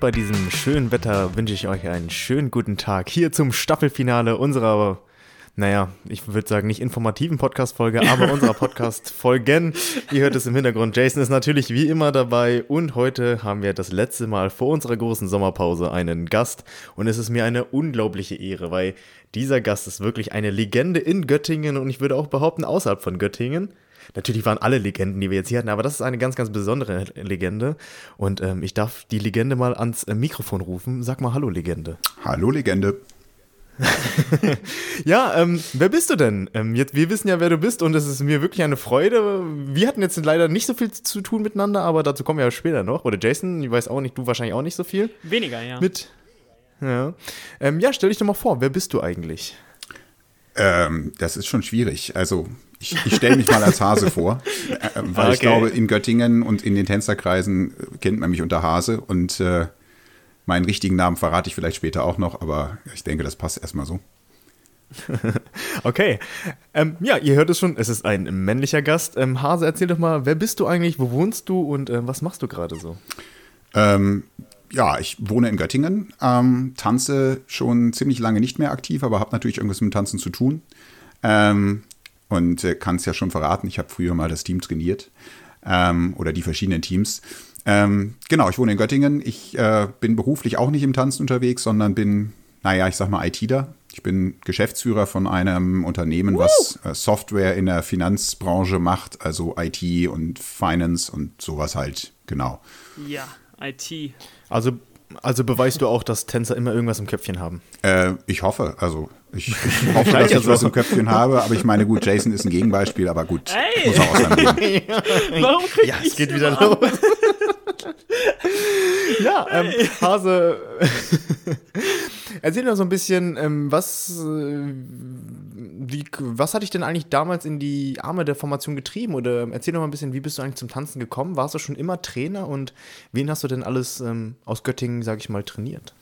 Und bei diesem schönen Wetter wünsche ich euch einen schönen guten Tag hier zum Staffelfinale unserer, naja, ich würde sagen nicht informativen Podcast-Folge, aber unserer Podcast-Folgen. Ihr hört es im Hintergrund. Jason ist natürlich wie immer dabei und heute haben wir das letzte Mal vor unserer großen Sommerpause einen Gast und es ist mir eine unglaubliche Ehre, weil dieser Gast ist wirklich eine Legende in Göttingen und ich würde auch behaupten außerhalb von Göttingen. Natürlich waren alle Legenden, die wir jetzt hier hatten, aber das ist eine ganz, ganz besondere Legende. Und ähm, ich darf die Legende mal ans äh, Mikrofon rufen. Sag mal Hallo, Legende. Hallo, Legende. ja, ähm, wer bist du denn? Ähm, jetzt, wir wissen ja, wer du bist und es ist mir wirklich eine Freude. Wir hatten jetzt leider nicht so viel zu tun miteinander, aber dazu kommen wir ja später noch. Oder Jason, ich weiß auch nicht, du wahrscheinlich auch nicht so viel. Weniger, ja. Mit. Ja, ähm, ja stell dich doch mal vor, wer bist du eigentlich? Ähm, das ist schon schwierig. Also ich, ich stelle mich mal als Hase vor, äh, weil okay. ich glaube, in Göttingen und in den Tänzerkreisen kennt man mich unter Hase und äh, meinen richtigen Namen verrate ich vielleicht später auch noch, aber ich denke, das passt erstmal so. okay. Ähm, ja, ihr hört es schon, es ist ein männlicher Gast. Ähm, Hase, erzähl doch mal, wer bist du eigentlich, wo wohnst du und äh, was machst du gerade so? Ähm, ja, ich wohne in Göttingen, ähm, tanze schon ziemlich lange nicht mehr aktiv, aber habe natürlich irgendwas mit Tanzen zu tun. Ähm, und äh, kann es ja schon verraten, ich habe früher mal das Team trainiert ähm, oder die verschiedenen Teams. Ähm, genau, ich wohne in Göttingen. Ich äh, bin beruflich auch nicht im Tanzen unterwegs, sondern bin, naja, ich sag mal ITler. Ich bin Geschäftsführer von einem Unternehmen, was äh, Software in der Finanzbranche macht, also IT und Finance und sowas halt, genau. Ja, IT. Also, also beweist du auch, dass Tänzer immer irgendwas im Köpfchen haben? Äh, ich hoffe. Also ich, ich hoffe, dass ich was im Köpfchen habe, aber ich meine, gut, Jason ist ein Gegenbeispiel, aber gut, hey. muss auch aus seinem Leben. Warum krieg ja, es geht wieder los. ja, ähm, Hase, erzähl mir so ein bisschen, ähm, was, äh, wie, was hat dich denn eigentlich damals in die Arme der Formation getrieben? Oder erzähl doch mal ein bisschen, wie bist du eigentlich zum Tanzen gekommen? Warst du schon immer Trainer und wen hast du denn alles ähm, aus Göttingen, sag ich mal, trainiert?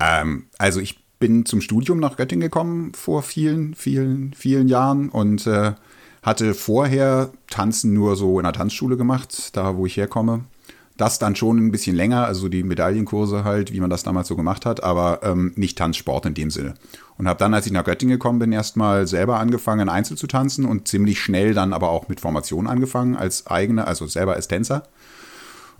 Ähm, also ich bin zum Studium nach Göttingen gekommen vor vielen, vielen, vielen Jahren und äh, hatte vorher Tanzen nur so in der Tanzschule gemacht, da wo ich herkomme. Das dann schon ein bisschen länger, also die Medaillenkurse halt, wie man das damals so gemacht hat, aber ähm, nicht Tanzsport in dem Sinne. Und habe dann, als ich nach Göttingen gekommen bin, erstmal selber angefangen, Einzel zu tanzen und ziemlich schnell dann aber auch mit Formation angefangen, als eigene, also selber als Tänzer.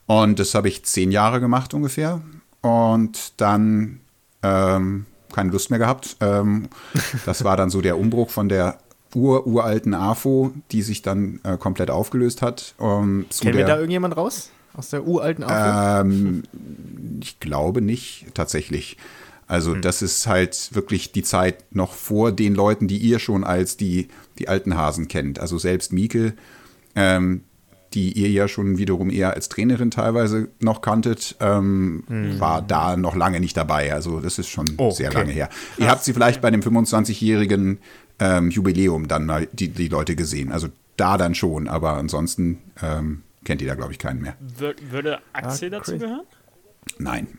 Und das habe ich zehn Jahre gemacht ungefähr. Und dann ähm, keine Lust mehr gehabt. Ähm, das war dann so der Umbruch von der ur uralten AFO, die sich dann äh, komplett aufgelöst hat. Ähm, Kennen wir da irgendjemand raus? Aus der uralten AFO? Ähm, ich glaube nicht, tatsächlich. Also, hm. das ist halt wirklich die Zeit noch vor den Leuten, die ihr schon als die, die alten Hasen kennt. Also selbst Mieke, ähm, die ihr ja schon wiederum eher als Trainerin teilweise noch kanntet, ähm, hm. war da noch lange nicht dabei. Also das ist schon oh, sehr okay. lange her. Ihr habt sie vielleicht bei dem 25-jährigen ähm, Jubiläum dann mal die, die Leute gesehen. Also da dann schon, aber ansonsten ähm, kennt ihr da, glaube ich, keinen mehr. würde Axel ah, dazu gehören? Nein.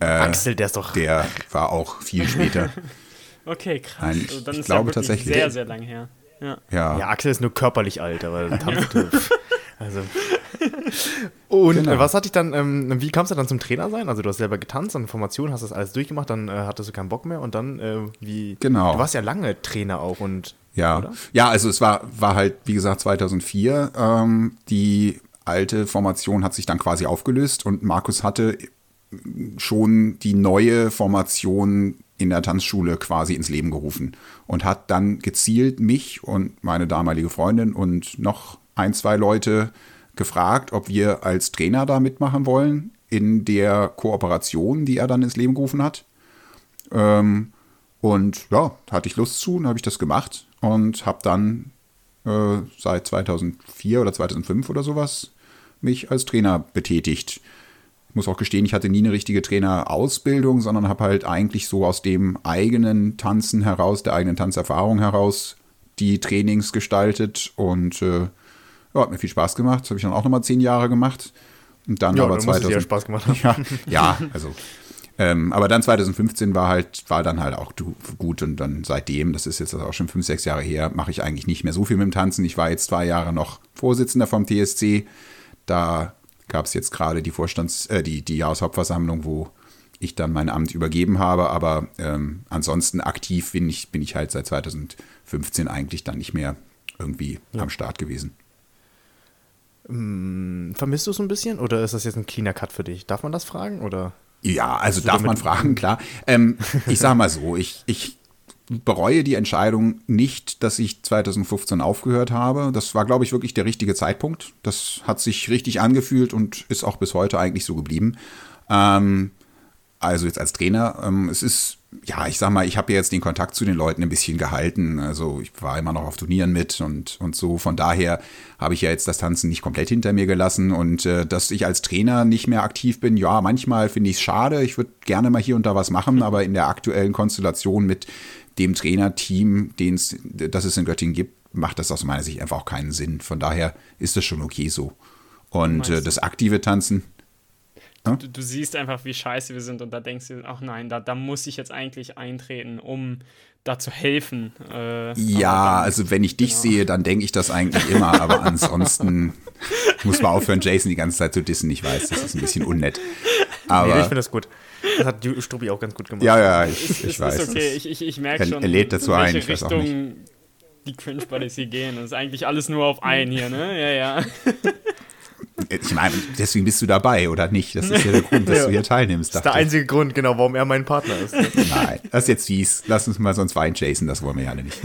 Äh, Axel, der ist doch. Der war auch viel später. okay, krass. Nein, ich, also dann ich ist glaube ja tatsächlich. Sehr, sehr lang her. Ja. Ja. ja, Axel ist nur körperlich alt, aber Also. Und genau. was hat dich dann, ähm, wie kamst du dann zum Trainer sein? Also du hast selber getanzt, an Formation, hast das alles durchgemacht, dann äh, hattest du keinen Bock mehr und dann äh, wie. Genau. Du warst ja lange Trainer auch und. Ja, oder? ja, also es war, war halt, wie gesagt, 2004. Ähm, die alte Formation hat sich dann quasi aufgelöst und Markus hatte schon die neue Formation in der Tanzschule quasi ins Leben gerufen und hat dann gezielt mich und meine damalige Freundin und noch ein, zwei Leute gefragt, ob wir als Trainer da mitmachen wollen in der Kooperation, die er dann ins Leben gerufen hat. Ähm, und ja, hatte ich Lust zu und habe ich das gemacht und habe dann äh, seit 2004 oder 2005 oder sowas mich als Trainer betätigt. Ich muss auch gestehen, ich hatte nie eine richtige Trainerausbildung, sondern habe halt eigentlich so aus dem eigenen Tanzen heraus, der eigenen Tanzerfahrung heraus die Trainings gestaltet und äh, ja, hat mir viel Spaß gemacht. Das habe ich dann auch nochmal zehn Jahre gemacht. Und dann ja, aber dann 2000. Ja, Spaß gemacht haben. Ja, ja also. Ähm, aber dann 2015 war halt, war dann halt auch gut und dann seitdem, das ist jetzt auch schon fünf, sechs Jahre her, mache ich eigentlich nicht mehr so viel mit dem Tanzen. Ich war jetzt zwei Jahre noch Vorsitzender vom TSC. Da gab es jetzt gerade die Vorstands-, äh, die, die Jahreshauptversammlung, wo ich dann mein Amt übergeben habe. Aber ähm, ansonsten aktiv bin ich, bin ich halt seit 2015 eigentlich dann nicht mehr irgendwie ja. am Start gewesen. Hm, vermisst du es ein bisschen oder ist das jetzt ein cleaner Cut für dich? Darf man das fragen oder? Ja, also darf man fragen, klar. Ähm, ich sag mal so, ich, ich bereue die Entscheidung nicht, dass ich 2015 aufgehört habe. Das war, glaube ich, wirklich der richtige Zeitpunkt. Das hat sich richtig angefühlt und ist auch bis heute eigentlich so geblieben. Ähm, also jetzt als Trainer, ähm, es ist, ja, ich sag mal, ich habe ja jetzt den Kontakt zu den Leuten ein bisschen gehalten. Also ich war immer noch auf Turnieren mit und, und so. Von daher habe ich ja jetzt das Tanzen nicht komplett hinter mir gelassen. Und äh, dass ich als Trainer nicht mehr aktiv bin, ja, manchmal finde ich es schade. Ich würde gerne mal hier und da was machen, aber in der aktuellen Konstellation mit dem Trainerteam, das es in Göttingen gibt, macht das aus meiner Sicht einfach auch keinen Sinn. Von daher ist das schon okay so. Und äh, das aktive Tanzen, Du, du, siehst einfach, wie scheiße wir sind und da denkst du, ach nein, da, da muss ich jetzt eigentlich eintreten, um da zu helfen. Äh, ja, dann, also wenn ich dich genau. sehe, dann denke ich das eigentlich immer, aber ansonsten muss man aufhören, Jason die ganze Zeit zu dissen. Ich weiß, das ist ein bisschen unnett. Aber nee, ich finde das gut. Das hat Struppi auch ganz gut gemacht. Ja, ja, ich, ich es, weiß. Ist okay, ich, ich, ich merke schon, er lädt dazu ein, ich weiß auch nicht. die Cringe Buddies hier gehen. Das ist eigentlich alles nur auf einen hier, ne? Ja, ja. Ich meine, deswegen bist du dabei, oder nicht? Das ist ja der Grund, dass ja. du hier teilnimmst. Das ist der einzige Grund, genau, warum er mein Partner ist. Nein, das ist jetzt fies. Lass uns mal sonst Wein chasen, das wollen wir ja alle nicht.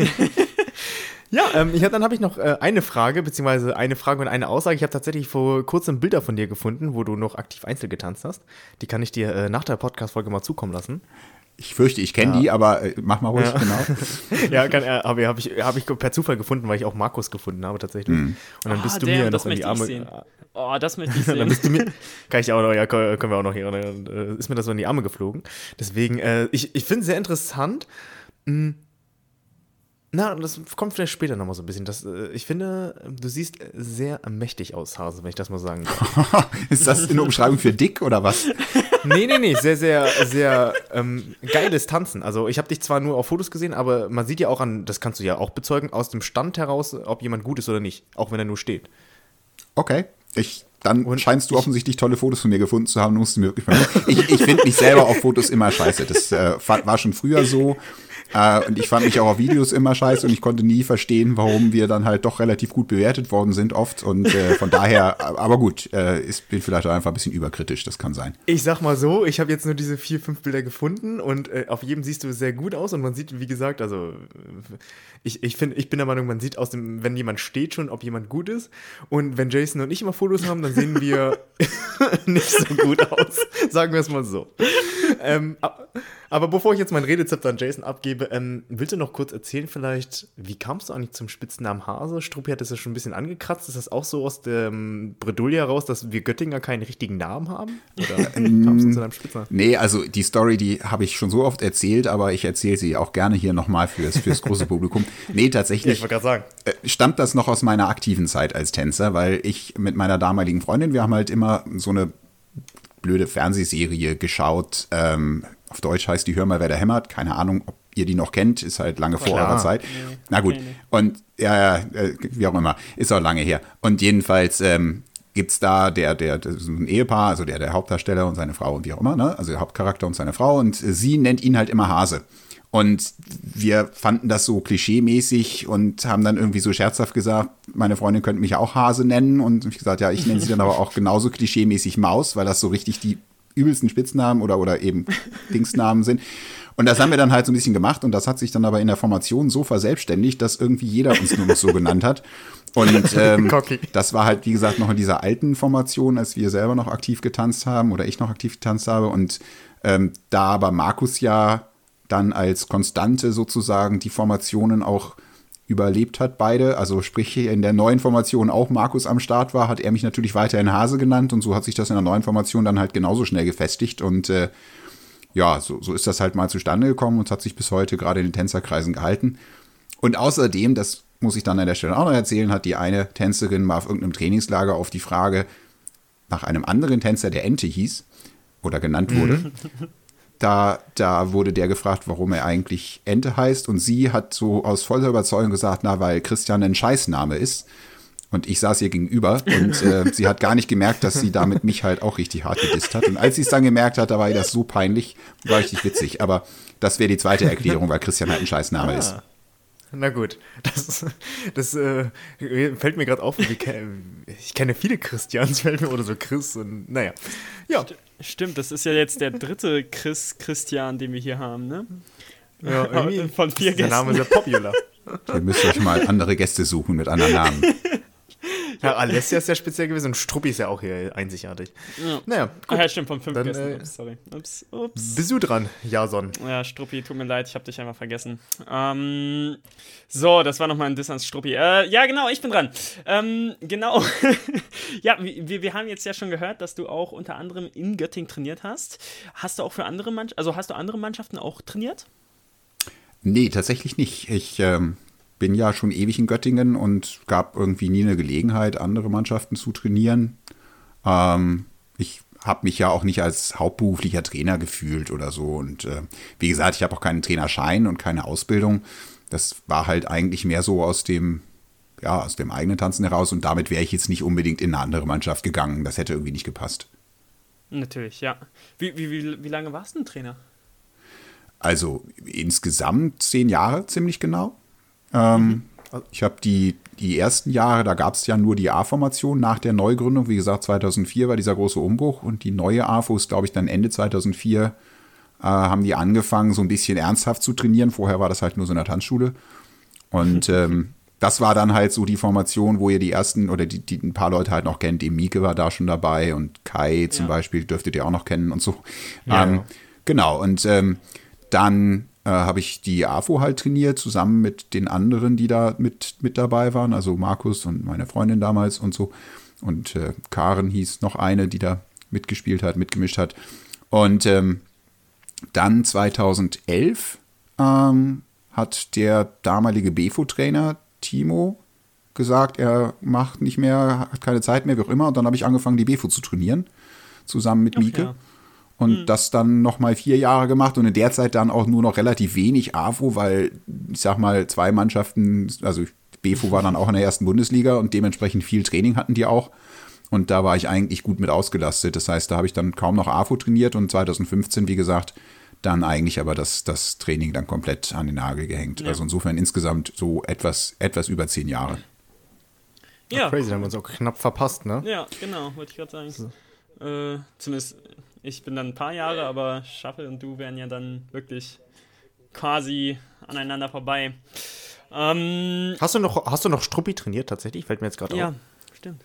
Ja, ähm, ich hab, dann habe ich noch äh, eine Frage, beziehungsweise eine Frage und eine Aussage. Ich habe tatsächlich vor kurzem Bilder von dir gefunden, wo du noch aktiv Einzel getanzt hast. Die kann ich dir äh, nach der Podcast-Folge mal zukommen lassen. Ich fürchte, ich kenne ja. die, aber äh, mach mal ruhig, ja. genau. ja, kann, äh, habe hab ich, hab ich per Zufall gefunden, weil ich auch Markus gefunden habe tatsächlich. Mm. Und dann oh, bist du damn, mir noch in die Arme. Sehen. Oh, das möchte ich sehen. dann bist du mir, kann ich auch noch, ja, können wir auch noch hier, äh, ist mir das so in die Arme geflogen. Deswegen, äh, ich, ich finde es sehr interessant. Hm, na, das kommt vielleicht später nochmal so ein bisschen. Das, äh, ich finde, du siehst sehr mächtig aus, Hase, wenn ich das mal sagen darf. Ist das eine Umschreibung für dick oder was? Nee, nee, nee. Sehr, sehr, sehr ähm, geiles Tanzen. Also, ich habe dich zwar nur auf Fotos gesehen, aber man sieht ja auch an, das kannst du ja auch bezeugen, aus dem Stand heraus, ob jemand gut ist oder nicht. Auch wenn er nur steht. Okay. Ich, dann und scheinst du offensichtlich tolle Fotos von mir gefunden zu haben. Musst du mir wirklich mal ich ich finde mich selber auf Fotos immer scheiße. Das äh, war schon früher so. Äh, und ich fand mich auch auf Videos immer scheiße und ich konnte nie verstehen, warum wir dann halt doch relativ gut bewertet worden sind oft. Und äh, von daher, aber gut, äh, ich bin vielleicht auch einfach ein bisschen überkritisch, das kann sein. Ich sag mal so, ich habe jetzt nur diese vier, fünf Bilder gefunden und äh, auf jedem siehst du sehr gut aus und man sieht, wie gesagt, also ich, ich finde, ich bin der Meinung, man sieht aus dem, wenn jemand steht schon, ob jemand gut ist. Und wenn Jason und ich immer Fotos haben, dann sehen wir nicht so gut aus. Sagen wir es mal so. Ähm, aber bevor ich jetzt mein Redezept an Jason abgebe, ähm, willst du noch kurz erzählen vielleicht, wie kamst du eigentlich zum Spitznamen Hase? Struppi hat das ja schon ein bisschen angekratzt. Ist das auch so aus dem Bredouille heraus, dass wir Göttinger keinen richtigen Namen haben? Oder kamst du zu deinem Spitznamen? Nee, also die Story, die habe ich schon so oft erzählt, aber ich erzähle sie auch gerne hier nochmal fürs, fürs große Publikum. Nee, tatsächlich. Ja, ich wollte gerade sagen. Äh, stammt das noch aus meiner aktiven Zeit als Tänzer, weil ich mit meiner damaligen Freundin, wir haben halt immer so eine blöde Fernsehserie geschaut. Ähm, auf Deutsch heißt die Hör mal, wer da hämmert. Keine Ahnung, ob ihr die noch kennt, ist halt lange vor eurer Zeit. Nee, Na gut. Nee, nee. Und ja, ja, äh, wie auch immer, ist auch lange her. Und jedenfalls ähm, gibt es da der, der, der ein Ehepaar, also der, der Hauptdarsteller und seine Frau und wie auch immer, ne? also der Hauptcharakter und seine Frau. Und sie nennt ihn halt immer Hase. Und wir fanden das so klischee-mäßig und haben dann irgendwie so scherzhaft gesagt, meine Freundin könnte mich auch Hase nennen. Und ich gesagt, ja, ich nenne sie dann aber auch genauso klischee-mäßig Maus, weil das so richtig die übelsten Spitznamen oder, oder eben Dingsnamen sind. Und das haben wir dann halt so ein bisschen gemacht und das hat sich dann aber in der Formation so verselbstständigt, dass irgendwie jeder uns nur noch so genannt hat. Und ähm, das war halt, wie gesagt, noch in dieser alten Formation, als wir selber noch aktiv getanzt haben oder ich noch aktiv getanzt habe. Und ähm, da aber Markus ja dann als Konstante sozusagen die Formationen auch überlebt hat, beide. Also sprich, in der neuen Formation auch Markus am Start war, hat er mich natürlich weiterhin Hase genannt und so hat sich das in der neuen Formation dann halt genauso schnell gefestigt und äh, ja, so, so ist das halt mal zustande gekommen und hat sich bis heute gerade in den Tänzerkreisen gehalten. Und außerdem, das muss ich dann an der Stelle auch noch erzählen, hat die eine Tänzerin mal auf irgendeinem Trainingslager auf die Frage nach einem anderen Tänzer, der Ente hieß oder genannt wurde, mhm. da, da wurde der gefragt, warum er eigentlich Ente heißt. Und sie hat so aus voller Überzeugung gesagt, na, weil Christian ein Scheißname ist. Und ich saß ihr gegenüber und äh, sie hat gar nicht gemerkt, dass sie damit mich halt auch richtig hart gedisst hat. Und als sie es dann gemerkt hat, da war ihr das so peinlich, war richtig witzig. Aber das wäre die zweite Erklärung, weil Christian halt ein Scheißname ah. ist. Na gut, das, das äh, fällt mir gerade auf. Ich kenne viele Christians, fällt mir oder so Chris und naja. Ja. Stimmt, das ist ja jetzt der dritte Chris Christian, den wir hier haben, ne? Ja, irgendwie von vier Gästen. Der Name ist ja popular. Ihr müsst euch mal andere Gäste suchen mit anderen Namen. Ja, Alessia ist ja speziell gewesen und Struppi ist ja auch hier einzigartig. Ja. Naja, gut. Ach ja, stimmt, von fünf Dann. Äh, Ups, sorry. Ups, ups. Bist du dran, Jason? Ja, Struppi, tut mir leid, ich habe dich einfach vergessen. Ähm, so, das war nochmal ein Diss ans Struppi. Äh, ja, genau, ich bin dran. Ähm, genau. ja, wir, wir haben jetzt ja schon gehört, dass du auch unter anderem in Göttingen trainiert hast. Hast du auch für andere Mannschaften, also hast du andere Mannschaften auch trainiert? Nee, tatsächlich nicht. Ich ähm, bin ja schon ewig in Göttingen und gab irgendwie nie eine Gelegenheit, andere Mannschaften zu trainieren. Ähm, ich habe mich ja auch nicht als hauptberuflicher Trainer gefühlt oder so. Und äh, wie gesagt, ich habe auch keinen Trainerschein und keine Ausbildung. Das war halt eigentlich mehr so aus dem, ja, aus dem eigenen Tanzen heraus. Und damit wäre ich jetzt nicht unbedingt in eine andere Mannschaft gegangen. Das hätte irgendwie nicht gepasst. Natürlich, ja. Wie, wie, wie, wie lange warst du ein Trainer? Also insgesamt zehn Jahre ziemlich genau. Ähm, mhm. Ich habe die, die ersten Jahre, da gab es ja nur die A-Formation nach der Neugründung. Wie gesagt, 2004 war dieser große Umbruch und die neue AFO ist, glaube ich, dann Ende 2004 äh, haben die angefangen, so ein bisschen ernsthaft zu trainieren. Vorher war das halt nur so in der Tanzschule. Und ähm, das war dann halt so die Formation, wo ihr die ersten oder die, die ein paar Leute halt noch kennt. Die Mieke war da schon dabei und Kai zum ja. Beispiel dürftet ihr auch noch kennen und so. Ja, ähm, Genau, und ähm, dann äh, habe ich die AFO halt trainiert, zusammen mit den anderen, die da mit, mit dabei waren, also Markus und meine Freundin damals und so. Und äh, Karen hieß noch eine, die da mitgespielt hat, mitgemischt hat. Und ähm, dann 2011 ähm, hat der damalige BFO-Trainer Timo gesagt, er macht nicht mehr, hat keine Zeit mehr, wie auch immer. Und dann habe ich angefangen, die BFO zu trainieren, zusammen mit Mieke. Und mhm. das dann nochmal vier Jahre gemacht und in der Zeit dann auch nur noch relativ wenig AFO, weil ich sag mal, zwei Mannschaften, also BFO war dann auch in der ersten Bundesliga und dementsprechend viel Training hatten die auch. Und da war ich eigentlich gut mit ausgelastet. Das heißt, da habe ich dann kaum noch AFO trainiert und 2015, wie gesagt, dann eigentlich aber das, das Training dann komplett an den Nagel gehängt. Ja. Also insofern insgesamt so etwas, etwas über zehn Jahre. Ja. Crazy, da haben wir uns auch knapp verpasst, ne? Ja, genau, wollte ich gerade sagen. So. Äh, zumindest ich bin dann ein paar Jahre, aber Schaffel und du wären ja dann wirklich quasi aneinander vorbei. Ähm, hast, du noch, hast du noch Struppi trainiert tatsächlich? Fällt mir jetzt gerade ja, auf. Ja, stimmt.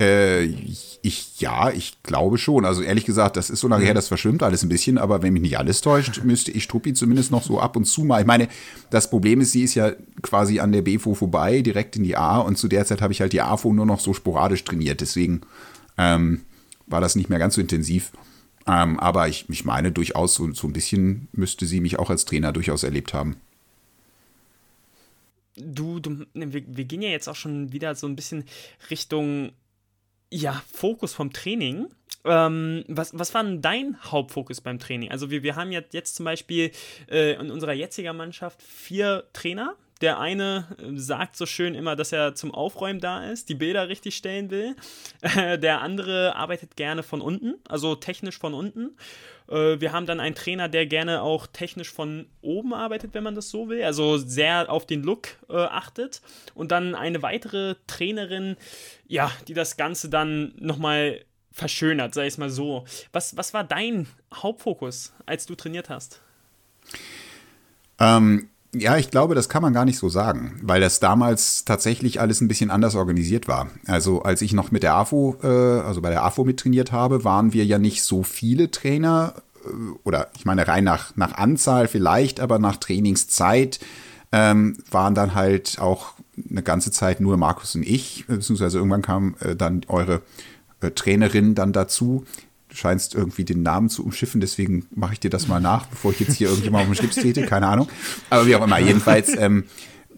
Äh, ich, ja, ich glaube schon. Also ehrlich gesagt, das ist so lange her, mhm. das verschwimmt alles ein bisschen, aber wenn mich nicht alles täuscht, müsste ich Struppi zumindest noch so ab und zu mal. Ich meine, das Problem ist, sie ist ja quasi an der BFO vorbei, direkt in die A und zu der Zeit habe ich halt die AFO nur noch so sporadisch trainiert. Deswegen ähm, war das nicht mehr ganz so intensiv. Ähm, aber ich, ich meine durchaus, so, so ein bisschen müsste sie mich auch als Trainer durchaus erlebt haben. Du, du ne, wir, wir gehen ja jetzt auch schon wieder so ein bisschen Richtung ja, Fokus vom Training. Ähm, was, was war denn dein Hauptfokus beim Training? Also wir, wir haben jetzt, jetzt zum Beispiel äh, in unserer jetzigen Mannschaft vier Trainer, der eine äh, sagt so schön immer, dass er zum Aufräumen da ist, die Bilder richtig stellen will. der andere arbeitet gerne von unten, also technisch von unten. Äh, wir haben dann einen Trainer, der gerne auch technisch von oben arbeitet, wenn man das so will, also sehr auf den Look äh, achtet. Und dann eine weitere Trainerin, ja, die das Ganze dann nochmal verschönert, sei es mal so. Was, was war dein Hauptfokus, als du trainiert hast? Ähm, ja, ich glaube, das kann man gar nicht so sagen, weil das damals tatsächlich alles ein bisschen anders organisiert war. Also als ich noch mit der AFO, äh, also bei der AFO mittrainiert habe, waren wir ja nicht so viele Trainer äh, oder ich meine rein nach, nach Anzahl vielleicht, aber nach Trainingszeit ähm, waren dann halt auch eine ganze Zeit nur Markus und ich, beziehungsweise irgendwann kam äh, dann eure äh, Trainerin dann dazu, scheinst irgendwie den Namen zu umschiffen, deswegen mache ich dir das mal nach, bevor ich jetzt hier irgendjemand auf den Schlips trete, keine Ahnung. Aber wie auch immer, jedenfalls, ähm,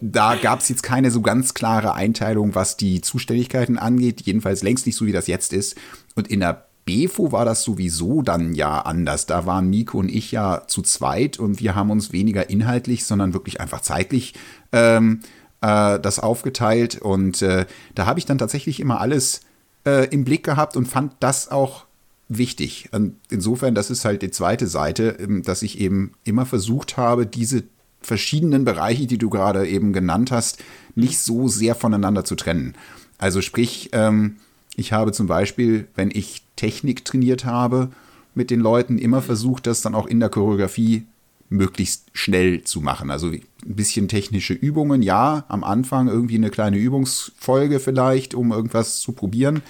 da gab es jetzt keine so ganz klare Einteilung, was die Zuständigkeiten angeht, jedenfalls längst nicht so, wie das jetzt ist. Und in der BEFO war das sowieso dann ja anders. Da waren Nico und ich ja zu zweit und wir haben uns weniger inhaltlich, sondern wirklich einfach zeitlich ähm, äh, das aufgeteilt und äh, da habe ich dann tatsächlich immer alles äh, im Blick gehabt und fand das auch wichtig. Und insofern, das ist halt die zweite Seite, ähm, dass ich eben immer versucht habe, diese verschiedenen Bereiche, die du gerade eben genannt hast, nicht so sehr voneinander zu trennen. Also sprich, ähm, ich habe zum Beispiel, wenn ich Technik trainiert habe mit den Leuten, immer versucht, das dann auch in der Choreografie möglichst schnell zu machen. Also ein bisschen technische Übungen, ja, am Anfang irgendwie eine kleine Übungsfolge vielleicht, um irgendwas zu probieren,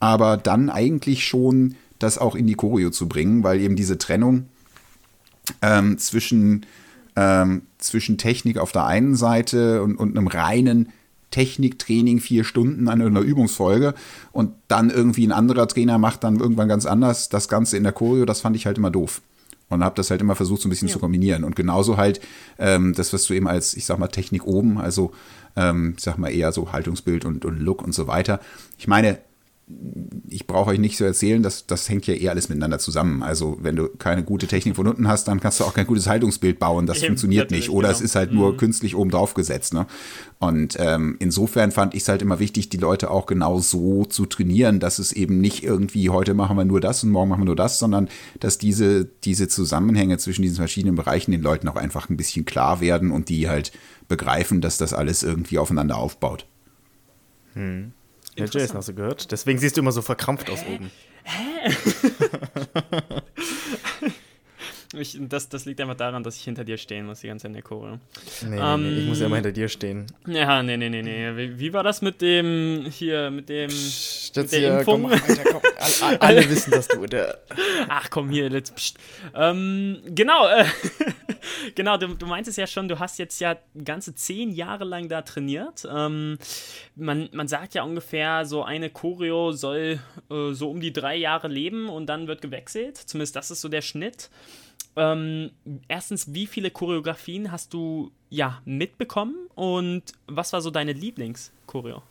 aber dann eigentlich schon das auch in die Choreo zu bringen, weil eben diese Trennung ähm, zwischen, ähm, zwischen Technik auf der einen Seite und, und einem reinen Techniktraining vier Stunden an einer Übungsfolge und dann irgendwie ein anderer Trainer macht dann irgendwann ganz anders das Ganze in der Choreo, das fand ich halt immer doof. Und habe das halt immer versucht, so ein bisschen ja. zu kombinieren. Und genauso halt ähm, das, was du eben als, ich sag mal, Technik oben, also ähm, ich sag mal eher so Haltungsbild und, und Look und so weiter. Ich meine, ich brauche euch nicht so erzählen, dass das hängt ja eh alles miteinander zusammen. Also wenn du keine gute Technik von unten hast, dann kannst du auch kein gutes Haltungsbild bauen. Das Eben, funktioniert nicht. Oder genau. es ist halt nur mhm. künstlich oben drauf gesetzt. Ne? Und ähm, insofern fand ich es halt immer wichtig, die Leute auch genau so zu trainieren, dass es eben nicht irgendwie heute machen wir nur das und morgen machen wir nur das, sondern dass diese, diese Zusammenhänge zwischen diesen verschiedenen Bereichen den Leuten auch einfach ein bisschen klar werden und die halt begreifen, dass das alles irgendwie aufeinander aufbaut. Hm. Ja, Jason hast du gehört. Deswegen siehst du immer so verkrampft aus oben. Hä? Ich, das, das liegt einfach daran, dass ich hinter dir stehen muss, die ganze Zeit in der Chore. Nee, ähm, nee, ich muss ja immer hinter dir stehen. Ja, nee, nee, nee, nee. Wie, wie war das mit dem, hier, mit dem, psst, mit der hier, Impfung? Komm, Alter, komm. Alle, alle wissen, dass du der... Ach, komm hier, let's, psst. Ähm, genau, äh, genau, du, du meintest ja schon, du hast jetzt ja ganze zehn Jahre lang da trainiert. Ähm, man, man sagt ja ungefähr, so eine Choreo soll äh, so um die drei Jahre leben und dann wird gewechselt. Zumindest das ist so der Schnitt. Ähm, erstens, wie viele Choreografien hast du ja mitbekommen und was war so deine Lieblingschoreo?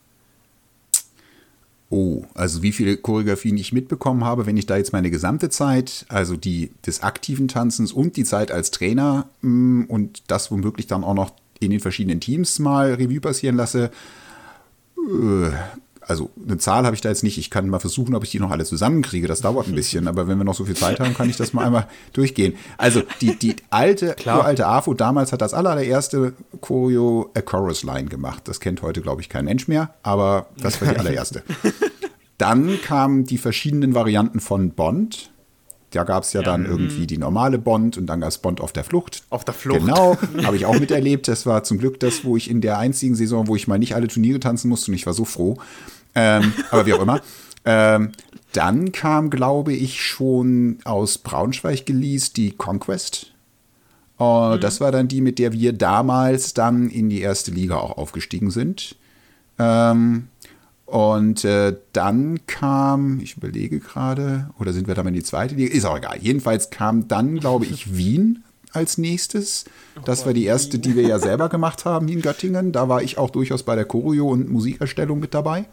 Oh, also wie viele Choreografien ich mitbekommen habe, wenn ich da jetzt meine gesamte Zeit, also die des aktiven Tanzens und die Zeit als Trainer mm, und das womöglich dann auch noch in den verschiedenen Teams mal Revue passieren lasse, äh, also eine Zahl habe ich da jetzt nicht. Ich kann mal versuchen, ob ich die noch alle zusammenkriege. Das dauert ein bisschen, aber wenn wir noch so viel Zeit haben, kann ich das mal einmal durchgehen. Also die, die alte, Klar. alte AFO damals hat das allererste Choreo A Chorus Line gemacht. Das kennt heute, glaube ich, kein Mensch mehr, aber das war die allererste. Dann kamen die verschiedenen Varianten von Bond. Da gab es ja, ja, dann irgendwie die normale Bond und dann gab es Bond auf der Flucht. Auf der Flucht. Genau, habe ich auch miterlebt. Das war zum Glück das, wo ich in der einzigen Saison, wo ich mal nicht alle Turniere tanzen musste und ich war so froh. Ähm, aber wie auch immer. Ähm, dann kam, glaube ich, schon aus Braunschweig geleast die Conquest. Uh, mhm. Das war dann die, mit der wir damals dann in die erste Liga auch aufgestiegen sind. Ähm, und äh, dann kam, ich überlege gerade, oder sind wir dann in die zweite Liga? Ist auch egal. Jedenfalls kam dann, glaube ich, Wien als nächstes. Das war die erste, die wir ja selber gemacht haben hier in Göttingen. Da war ich auch durchaus bei der Choreo und Musikerstellung mit dabei.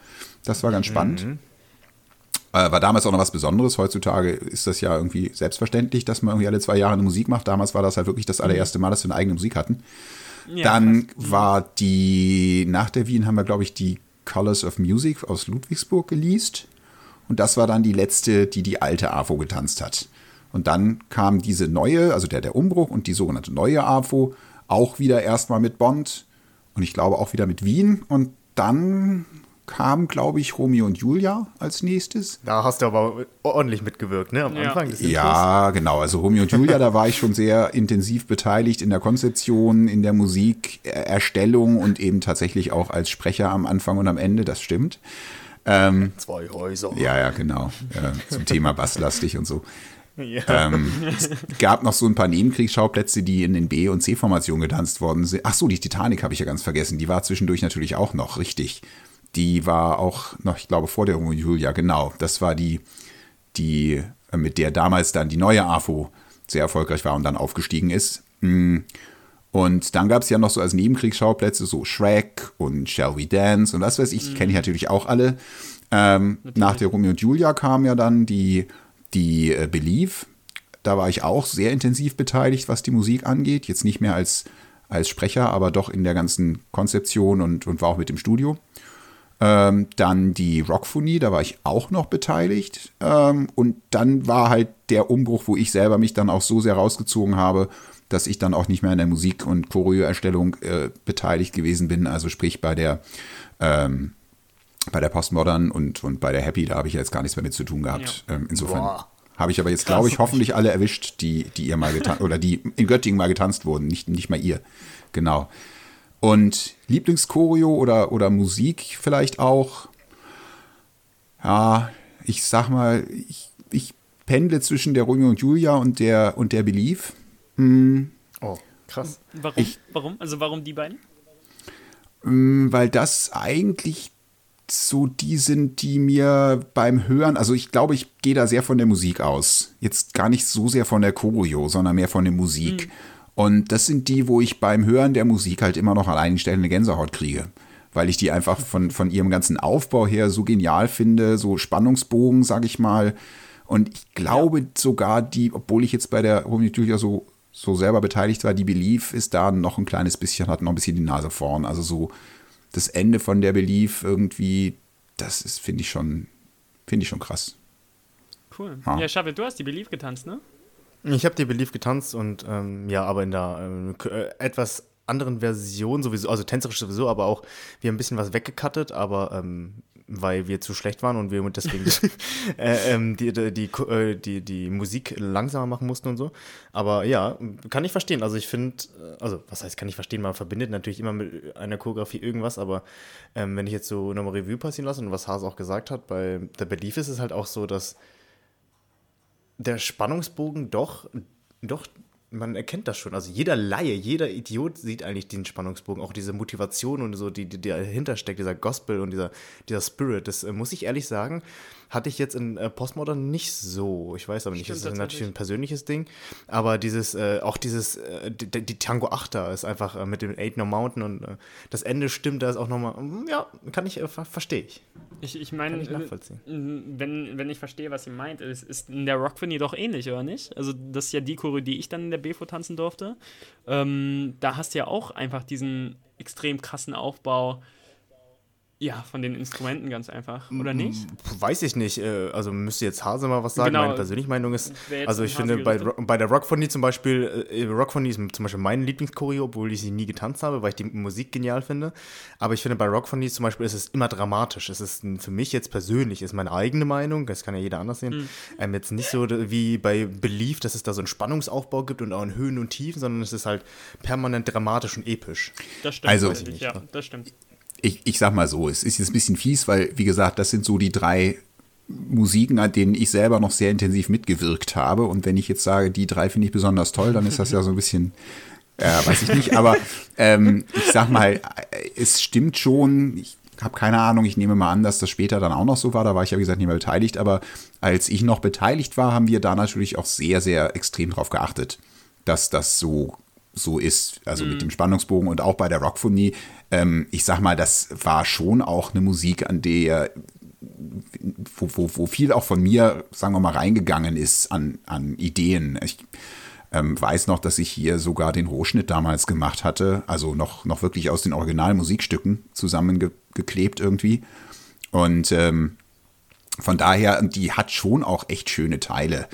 Das war ganz spannend. Mhm. Äh, war damals auch noch was Besonderes. Heutzutage ist das ja irgendwie selbstverständlich, dass man irgendwie alle zwei Jahre eine Musik macht. Damals war das halt wirklich das allererste Mal, dass wir eine eigene Musik hatten. Ja, Dann fast. war die, nach der Wien haben wir, glaube ich, die Colors of Music aus Ludwigsburg geleast. Und das war dann die letzte, die die alte AFO getanzt hat. Und dann kam diese neue, also der, der Umbruch und die sogenannte neue AFO, auch wieder erstmal mit Bond und ich glaube auch wieder mit Wien. Und dann kam, glaube ich, Romeo und Julia als nächstes. Da hast du aber ordentlich mitgewirkt, ne? Am ja. Anfang des Ja, genau. Also Romeo und Julia, da war ich schon sehr intensiv beteiligt in der Konzeption, in der Musikerstellung und eben tatsächlich auch als Sprecher am Anfang und am Ende, das stimmt. Ähm, Zwei Häuser. Ja, ja, genau. Äh, zum Thema basslastig und so. Ja. Ähm, es gab noch so ein paar Nebenkriegsschauplätze, die in den B- und C-Formationen getanzt worden sind. Ach so, die Titanic habe ich ja ganz vergessen. Die war zwischendurch natürlich auch noch, richtig. Die war auch noch, ich glaube, vor der Romeo Julia, genau. Das war die, die, äh, mit der damals dann die neue AFO sehr erfolgreich war und dann aufgestiegen ist. Mm. Und dann gab es ja noch so als Nebenkriegsschauplätze so Shrek und Shall We Dance und was weiß ich, die kenne ich mhm. natürlich auch alle. Ähm, nach der Romeo und Julia kam ja dann die, die äh, Believe. Da war ich auch sehr intensiv beteiligt, was die Musik angeht. Jetzt nicht mehr als als Sprecher, aber doch in der ganzen Konzeption und, und war auch mit im Studio. Ähm, dann die Rockphonie, da war ich auch noch beteiligt. Ähm, und dann war halt der Umbruch, wo ich selber mich dann auch so sehr rausgezogen habe, dass ich dann auch nicht mehr in der Musik- und Choreoerstellung äh, beteiligt gewesen bin. Also sprich bei der ähm, bei der Postmodern und, und bei der Happy, da habe ich jetzt gar nichts mehr mit zu tun gehabt. Ja. Ähm, insofern habe ich aber jetzt, glaube ich, hoffentlich alle erwischt, die, die ihr mal getanzt oder die in Göttingen mal getanzt wurden, nicht, nicht mal ihr. Genau. Und Lieblingschoreo oder, oder Musik vielleicht auch. Ja, ich sag mal, ich, ich pendle zwischen der Romeo und Julia und der und der Belief. Hm. Oh, krass. Warum? Ich, warum? Also warum die beiden? Hm, weil das eigentlich so die sind, die mir beim Hören, also ich glaube, ich gehe da sehr von der Musik aus. Jetzt gar nicht so sehr von der Choreo, sondern mehr von der Musik. Mhm. Und das sind die, wo ich beim Hören der Musik halt immer noch an einigen Stellen eine Gänsehaut kriege. Weil ich die einfach von, von ihrem ganzen Aufbau her so genial finde, so Spannungsbogen, sag ich mal. Und ich glaube ja. sogar die, obwohl ich jetzt bei der Romeo Julia so, so selber beteiligt war, die Belief ist da noch ein kleines bisschen, hat noch ein bisschen die Nase vorn. Also so das Ende von der Belief irgendwie, das ist, finde ich schon, finde ich schon krass. Cool. Ja, ja Schabe, du hast die Belief getanzt, ne? Ich habe die Belief getanzt und ähm, ja, aber in der äh, etwas anderen Version sowieso, also tänzerisch sowieso, aber auch wir haben ein bisschen was weggekattet, aber ähm, weil wir zu schlecht waren und wir deswegen äh, ähm, die, die, die, äh, die, die Musik langsamer machen mussten und so. Aber ja, kann ich verstehen. Also ich finde, äh, also was heißt, kann ich verstehen, man verbindet natürlich immer mit einer Choreografie irgendwas, aber ähm, wenn ich jetzt so nochmal Revue passieren lasse und was Hase auch gesagt hat, bei der Belief ist es halt auch so, dass der Spannungsbogen doch, doch, man erkennt das schon. Also jeder Laie, jeder Idiot sieht eigentlich den Spannungsbogen, auch diese Motivation und so, die, die dahinter steckt, dieser Gospel und dieser, dieser Spirit. Das äh, muss ich ehrlich sagen, hatte ich jetzt in äh, Postmodern nicht so. Ich weiß aber nicht, Stimmt, das ist natürlich ein persönliches Ding. Aber dieses, äh, auch dieses, äh, die, die, Tango Achter ist einfach äh, mit dem Eight No Mountain und äh, das Ende stimmt, da ist auch nochmal, mm, ja, kann ich, ver verstehe ich. Ich, ich meine, wenn, wenn ich verstehe, was ihr meint, ist, ist in der Rockfini doch ähnlich, oder nicht? Also, das ist ja die Choreo, die ich dann in der BFO tanzen durfte. Ähm, da hast du ja auch einfach diesen extrem krassen Aufbau ja, von den Instrumenten ganz einfach, oder nicht? Weiß ich nicht. Äh, also müsste jetzt Hase mal was sagen. Genau. Meine persönliche Meinung ist, also ich finde bei, bei der Rockfondy zum Beispiel, äh, Rockfondy ist zum Beispiel mein Lieblingschoreo, obwohl ich sie nie getanzt habe, weil ich die Musik genial finde. Aber ich finde bei Rockfondy zum Beispiel ist es immer dramatisch. Es ist für mich jetzt persönlich, ist meine eigene Meinung, das kann ja jeder anders sehen, mhm. ähm, jetzt nicht so wie bei Belief, dass es da so einen Spannungsaufbau gibt und auch in Höhen und Tiefen, sondern es ist halt permanent dramatisch und episch. Das stimmt. Also, ja, das stimmt ich, ich sag mal so, es ist jetzt ein bisschen fies, weil, wie gesagt, das sind so die drei Musiken, an denen ich selber noch sehr intensiv mitgewirkt habe. Und wenn ich jetzt sage, die drei finde ich besonders toll, dann ist das ja so ein bisschen, äh, weiß ich nicht. Aber ähm, ich sag mal, es stimmt schon. Ich habe keine Ahnung. Ich nehme mal an, dass das später dann auch noch so war. Da war ich ja, wie gesagt, nicht mehr beteiligt. Aber als ich noch beteiligt war, haben wir da natürlich auch sehr, sehr extrem drauf geachtet, dass das so so ist, also mhm. mit dem Spannungsbogen und auch bei der Rockphonie. Ähm, ich sag mal, das war schon auch eine Musik, an der wo, wo, wo viel auch von mir, sagen wir mal, reingegangen ist an, an Ideen. Ich ähm, weiß noch, dass ich hier sogar den Rohschnitt damals gemacht hatte, also noch, noch wirklich aus den originalen Musikstücken zusammengeklebt irgendwie. Und ähm, von daher, die hat schon auch echt schöne Teile.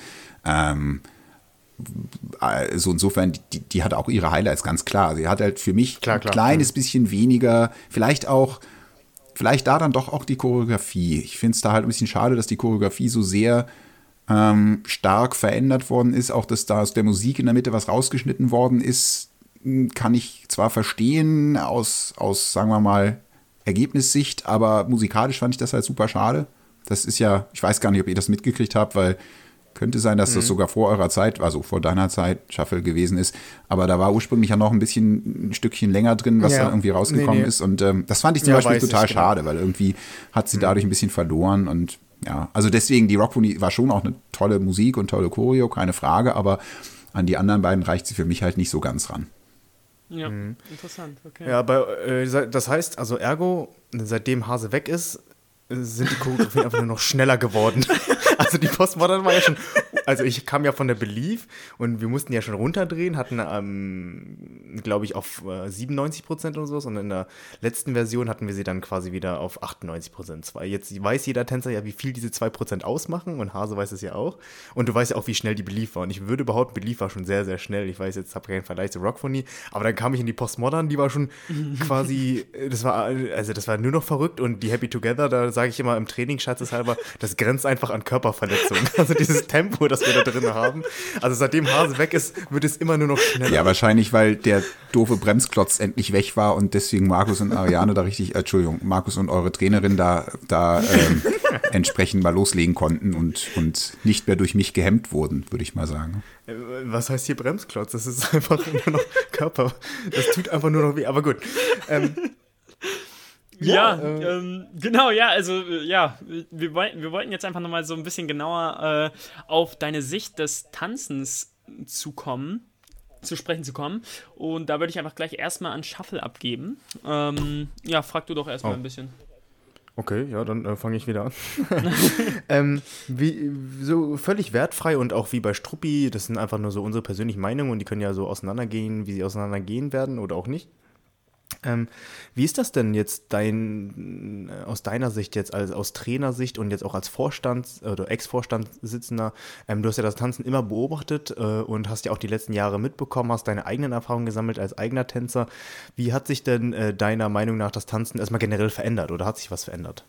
Ähm, also insofern, die, die hat auch ihre Highlights, ganz klar. Sie hat halt für mich klar, klar. ein kleines bisschen weniger, vielleicht auch, vielleicht da dann doch auch die Choreografie. Ich finde es da halt ein bisschen schade, dass die Choreografie so sehr ähm, stark verändert worden ist. Auch, dass da aus der Musik in der Mitte was rausgeschnitten worden ist, hm, kann ich zwar verstehen aus, aus sagen wir mal, Ergebnissicht, aber musikalisch fand ich das halt super schade. Das ist ja, ich weiß gar nicht, ob ihr das mitgekriegt habt, weil könnte sein, dass mhm. das sogar vor eurer Zeit, also vor deiner Zeit, Shuffle gewesen ist. Aber da war ursprünglich ja noch ein bisschen ein Stückchen länger drin, was ja. da irgendwie rausgekommen nee, nee. ist. Und ähm, das fand ich zum ja, Beispiel total ich, genau. schade, weil irgendwie hat sie mhm. dadurch ein bisschen verloren. Und ja, also deswegen, die Rockpony war schon auch eine tolle Musik und tolle Choreo, keine Frage. Aber an die anderen beiden reicht sie für mich halt nicht so ganz ran. Ja, mhm. interessant, okay. Ja, aber äh, das heißt, also ergo, seitdem Hase weg ist, sind die Choreografien einfach nur noch schneller geworden. Also die Postmodern war ja schon, also ich kam ja von der Belief und wir mussten ja schon runterdrehen, hatten, ähm, glaube ich, auf äh, 97 Prozent oder sowas und in der letzten Version hatten wir sie dann quasi wieder auf 98 Prozent. Jetzt weiß jeder Tänzer ja, wie viel diese 2 Prozent ausmachen und Hase weiß es ja auch. Und du weißt ja auch, wie schnell die Belief war. Und ich würde behaupten, Belief war schon sehr, sehr schnell. Ich weiß jetzt, habe keinen Vergleich zu Rockphony, aber dann kam ich in die Postmodern, die war schon quasi, das war, also das war nur noch verrückt und die Happy Together, da sage ich immer im Training, scherzeshalber, das grenzt einfach an Körperverletzung. Also dieses Tempo, das wir da drin haben. Also seitdem Hase weg ist, wird es immer nur noch schneller. Ja, wahrscheinlich, weil der doofe Bremsklotz endlich weg war und deswegen Markus und Ariane da richtig, äh, Entschuldigung, Markus und eure Trainerin da, da ähm, entsprechend mal loslegen konnten und, und nicht mehr durch mich gehemmt wurden, würde ich mal sagen. Äh, was heißt hier Bremsklotz? Das ist einfach nur noch Körper. Das tut einfach nur noch weh. Aber gut. Ähm, ja, ja äh, ähm, genau, ja, also äh, ja, wir, wir wollten jetzt einfach nochmal so ein bisschen genauer äh, auf deine Sicht des Tanzens zu kommen, zu sprechen zu kommen. Und da würde ich einfach gleich erstmal an Shuffle abgeben. Ähm, ja, frag du doch erstmal oh. ein bisschen. Okay, ja, dann äh, fange ich wieder an. ähm, wie, so völlig wertfrei und auch wie bei Struppi, das sind einfach nur so unsere persönlichen Meinungen und die können ja so auseinandergehen, wie sie auseinandergehen werden oder auch nicht. Ähm, wie ist das denn jetzt dein, äh, aus deiner Sicht jetzt, als aus Trainersicht und jetzt auch als Vorstand oder Ex-Vorstandssitzender? Ähm, du hast ja das Tanzen immer beobachtet äh, und hast ja auch die letzten Jahre mitbekommen, hast deine eigenen Erfahrungen gesammelt als eigener Tänzer. Wie hat sich denn äh, deiner Meinung nach das Tanzen erstmal generell verändert oder hat sich was verändert?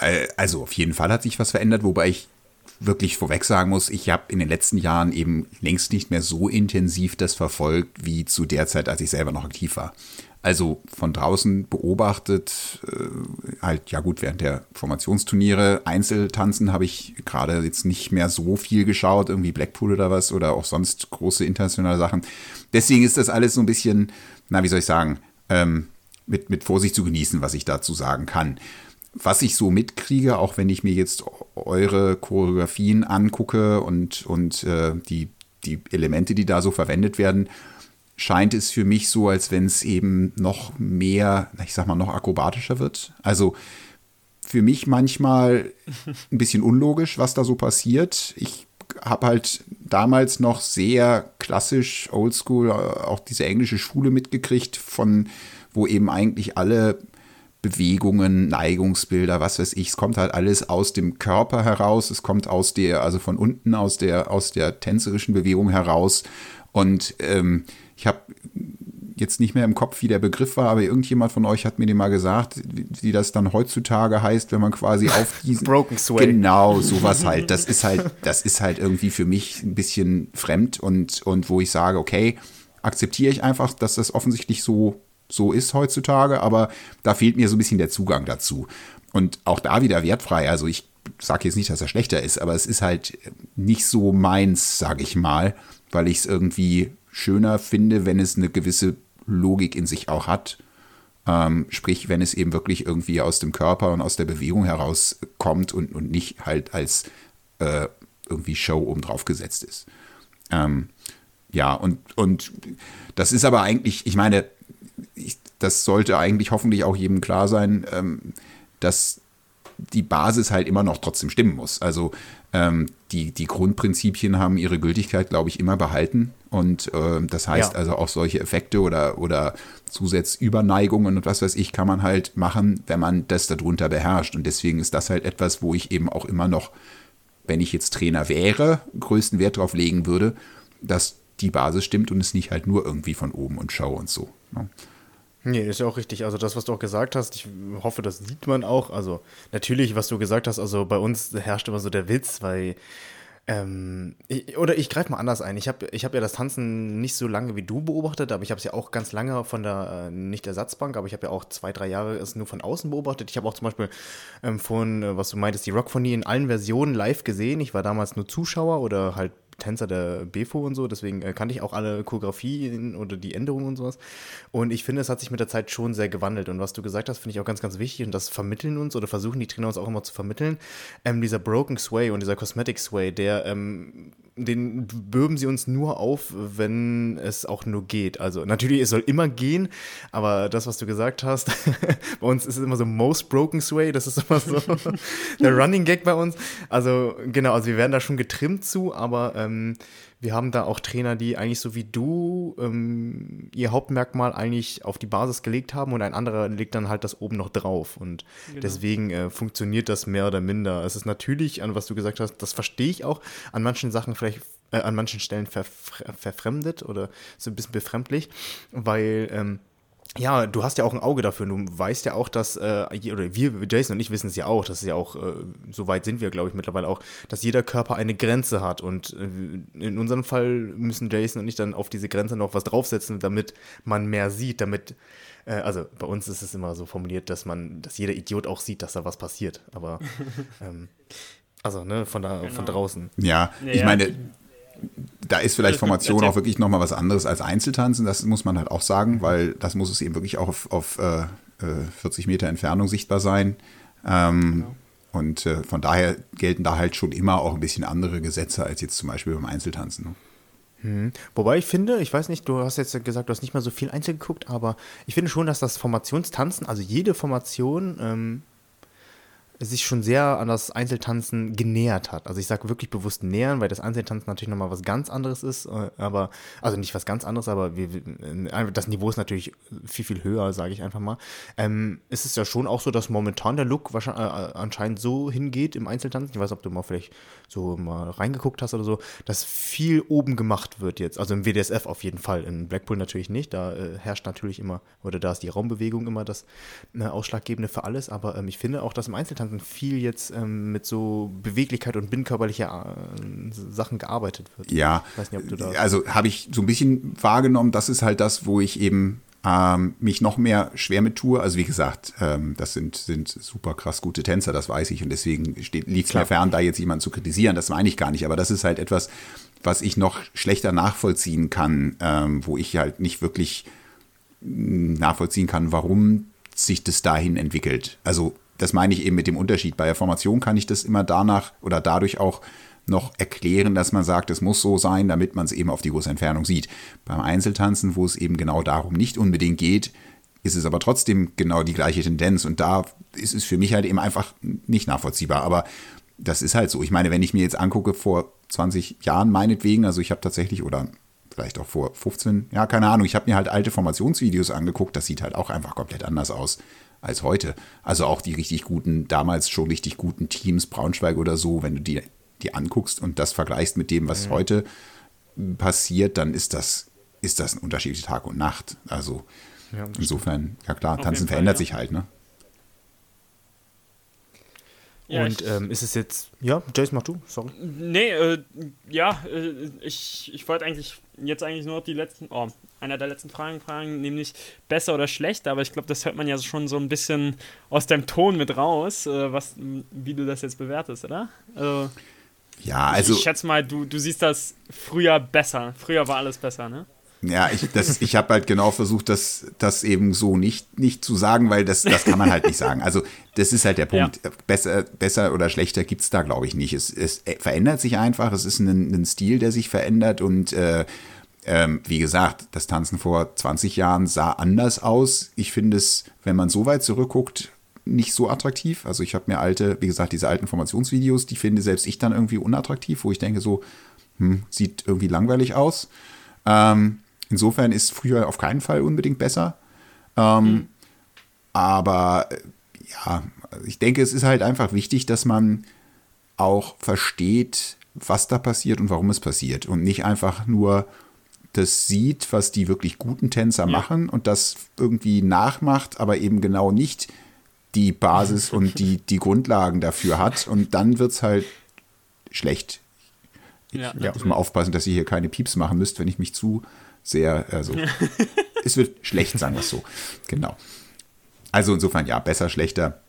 Äh, also auf jeden Fall hat sich was verändert, wobei ich wirklich vorweg sagen muss, ich habe in den letzten Jahren eben längst nicht mehr so intensiv das verfolgt wie zu der Zeit, als ich selber noch aktiv war. Also von draußen beobachtet, äh, halt, ja gut, während der Formationsturniere, Einzeltanzen habe ich gerade jetzt nicht mehr so viel geschaut, irgendwie Blackpool oder was oder auch sonst große internationale Sachen. Deswegen ist das alles so ein bisschen, na, wie soll ich sagen, ähm, mit, mit Vorsicht zu genießen, was ich dazu sagen kann was ich so mitkriege, auch wenn ich mir jetzt eure Choreografien angucke und, und äh, die, die Elemente, die da so verwendet werden, scheint es für mich so, als wenn es eben noch mehr, ich sag mal, noch akrobatischer wird. Also für mich manchmal ein bisschen unlogisch, was da so passiert. Ich habe halt damals noch sehr klassisch, oldschool, auch diese englische Schule mitgekriegt, von wo eben eigentlich alle Bewegungen, Neigungsbilder, was weiß ich. Es kommt halt alles aus dem Körper heraus. Es kommt aus der, also von unten aus der, aus der tänzerischen Bewegung heraus. Und ähm, ich habe jetzt nicht mehr im Kopf, wie der Begriff war, aber irgendjemand von euch hat mir den mal gesagt, wie das dann heutzutage heißt, wenn man quasi auf diesen Broken Sway. Genau, sowas halt. Das ist halt, das ist halt irgendwie für mich ein bisschen fremd und, und wo ich sage, okay, akzeptiere ich einfach, dass das offensichtlich so so ist heutzutage, aber da fehlt mir so ein bisschen der Zugang dazu. Und auch da wieder wertfrei. Also ich sage jetzt nicht, dass er schlechter ist, aber es ist halt nicht so meins, sage ich mal, weil ich es irgendwie schöner finde, wenn es eine gewisse Logik in sich auch hat. Ähm, sprich, wenn es eben wirklich irgendwie aus dem Körper und aus der Bewegung herauskommt und, und nicht halt als äh, irgendwie Show oben drauf gesetzt ist. Ähm, ja, und, und das ist aber eigentlich, ich meine, ich, das sollte eigentlich hoffentlich auch jedem klar sein, ähm, dass die Basis halt immer noch trotzdem stimmen muss. Also ähm, die, die Grundprinzipien haben ihre Gültigkeit, glaube ich, immer behalten. Und äh, das heißt ja. also auch solche Effekte oder, oder Zusatzüberneigungen und was weiß ich, kann man halt machen, wenn man das darunter beherrscht. Und deswegen ist das halt etwas, wo ich eben auch immer noch, wenn ich jetzt Trainer wäre, größten Wert drauf legen würde, dass die Basis stimmt und es nicht halt nur irgendwie von oben und Show und so. Ne? Nee, ist ja auch richtig. Also das, was du auch gesagt hast, ich hoffe, das sieht man auch. Also natürlich, was du gesagt hast, also bei uns herrscht immer so der Witz, weil ähm, ich, oder ich greife mal anders ein. Ich habe ich hab ja das Tanzen nicht so lange wie du beobachtet, aber ich habe es ja auch ganz lange von der, äh, nicht der Satzbank, aber ich habe ja auch zwei, drei Jahre es nur von außen beobachtet. Ich habe auch zum Beispiel ähm, von, äh, was du meintest, die Rockphonie in allen Versionen live gesehen. Ich war damals nur Zuschauer oder halt Tänzer der BFO und so, deswegen äh, kannte ich auch alle Choreografien oder die Änderungen und sowas. Und ich finde, es hat sich mit der Zeit schon sehr gewandelt. Und was du gesagt hast, finde ich auch ganz, ganz wichtig. Und das vermitteln uns oder versuchen die Trainer uns auch immer zu vermitteln. Ähm, dieser Broken Sway und dieser Cosmetic Sway, der ähm, den bürben sie uns nur auf, wenn es auch nur geht. Also natürlich, es soll immer gehen, aber das, was du gesagt hast, bei uns ist es immer so most broken sway, das ist immer so der Running Gag bei uns. Also genau, also wir werden da schon getrimmt zu, aber ähm, wir haben da auch Trainer, die eigentlich so wie du ähm, ihr Hauptmerkmal eigentlich auf die Basis gelegt haben und ein anderer legt dann halt das oben noch drauf. Und genau. deswegen äh, funktioniert das mehr oder minder. Es ist natürlich, an was du gesagt hast, das verstehe ich auch, an manchen Sachen vielleicht äh, an manchen Stellen verfremdet oder so ein bisschen befremdlich, weil ähm, ja, du hast ja auch ein Auge dafür. Du weißt ja auch, dass, äh, oder wir, Jason und ich wissen es ja auch, das ist ja auch, äh, so weit sind wir, glaube ich, mittlerweile auch, dass jeder Körper eine Grenze hat. Und äh, in unserem Fall müssen Jason und ich dann auf diese Grenze noch was draufsetzen, damit man mehr sieht, damit, äh, also bei uns ist es immer so formuliert, dass man, dass jeder Idiot auch sieht, dass da was passiert. Aber, ähm, also, ne, von da, genau. von draußen. Ja, ich ja. meine, da ist vielleicht Formation auch wirklich nochmal was anderes als Einzeltanzen, das muss man halt auch sagen, weil das muss es eben wirklich auch auf, auf äh, 40 äh, Meter Entfernung sichtbar sein. Ähm, genau. Und äh, von daher gelten da halt schon immer auch ein bisschen andere Gesetze als jetzt zum Beispiel beim Einzeltanzen. Ne? Hm. Wobei ich finde, ich weiß nicht, du hast jetzt gesagt, du hast nicht mehr so viel Einzel geguckt, aber ich finde schon, dass das Formationstanzen, also jede Formation ähm, sich schon sehr an das Einzeltanzen genähert hat. Also ich sage wirklich bewusst nähern, weil das Einzeltanzen natürlich nochmal was ganz anderes ist, äh, aber, also nicht was ganz anderes, aber wir, äh, das Niveau ist natürlich viel, viel höher, sage ich einfach mal. Ähm, ist es ja schon auch so, dass momentan der Look wahrscheinlich, äh, anscheinend so hingeht im Einzeltanzen. Ich weiß, ob du mal vielleicht so mal reingeguckt hast oder so, dass viel oben gemacht wird jetzt. Also im WDSF auf jeden Fall, in Blackpool natürlich nicht. Da äh, herrscht natürlich immer, oder da ist die Raumbewegung immer das äh, Ausschlaggebende für alles, aber ähm, ich finde auch, dass im Einzeltanzen Tanzen viel jetzt ähm, mit so Beweglichkeit und binnenkörperlicher äh, Sachen gearbeitet wird. Ja, nicht, also habe ich so ein bisschen wahrgenommen, das ist halt das, wo ich eben ähm, mich noch mehr schwer mit tue. Also wie gesagt, ähm, das sind, sind super krass gute Tänzer, das weiß ich und deswegen liegt es mir fern, da jetzt jemanden zu kritisieren, das meine ich gar nicht, aber das ist halt etwas, was ich noch schlechter nachvollziehen kann, ähm, wo ich halt nicht wirklich hm, nachvollziehen kann, warum sich das dahin entwickelt. Also das meine ich eben mit dem Unterschied. Bei der Formation kann ich das immer danach oder dadurch auch noch erklären, dass man sagt, es muss so sein, damit man es eben auf die große Entfernung sieht. Beim Einzeltanzen, wo es eben genau darum nicht unbedingt geht, ist es aber trotzdem genau die gleiche Tendenz und da ist es für mich halt eben einfach nicht nachvollziehbar. Aber das ist halt so. Ich meine, wenn ich mir jetzt angucke, vor 20 Jahren meinetwegen, also ich habe tatsächlich oder vielleicht auch vor 15, ja, keine Ahnung, ich habe mir halt alte Formationsvideos angeguckt, das sieht halt auch einfach komplett anders aus als heute. Also auch die richtig guten, damals schon richtig guten Teams, Braunschweig oder so, wenn du die, die anguckst und das vergleichst mit dem, was mhm. heute passiert, dann ist das, ist das ein Unterschied wie Tag und Nacht. Also ja, insofern, ja klar, Tanzen verändert Fall, ja. sich halt, ne? Ja, und ähm, ist es jetzt, ja, Jace, mach du, sorry. Nee, äh, ja, äh, ich, ich wollte eigentlich jetzt eigentlich nur die letzten, oh, einer der letzten Fragen fragen, nämlich besser oder schlechter, aber ich glaube, das hört man ja schon so ein bisschen aus deinem Ton mit raus, äh, was, wie du das jetzt bewertest, oder? Also, ja, also. Ich, ich schätze mal, du, du siehst das früher besser. Früher war alles besser, ne? Ja, ich, ich habe halt genau versucht, das, das eben so nicht, nicht zu sagen, weil das, das kann man halt nicht sagen. Also das ist halt der Punkt. Ja. Besser, besser oder schlechter gibt es da, glaube ich, nicht. Es, es verändert sich einfach. Es ist ein, ein Stil, der sich verändert. Und äh, ähm, wie gesagt, das Tanzen vor 20 Jahren sah anders aus. Ich finde es, wenn man so weit zurückguckt, nicht so attraktiv. Also ich habe mir alte, wie gesagt, diese alten Formationsvideos, die finde selbst ich dann irgendwie unattraktiv, wo ich denke so, hm, sieht irgendwie langweilig aus. Ähm, Insofern ist früher auf keinen Fall unbedingt besser. Ähm, mhm. Aber äh, ja, ich denke, es ist halt einfach wichtig, dass man auch versteht, was da passiert und warum es passiert und nicht einfach nur das sieht, was die wirklich guten Tänzer ja. machen und das irgendwie nachmacht, aber eben genau nicht die Basis und die, die Grundlagen dafür hat und dann wird es halt schlecht. Ich ja, muss mal aufpassen, dass ihr hier keine Pieps machen müsst, wenn ich mich zu sehr, also es wird schlecht, sagen wir es so. Genau. Also insofern, ja, besser, schlechter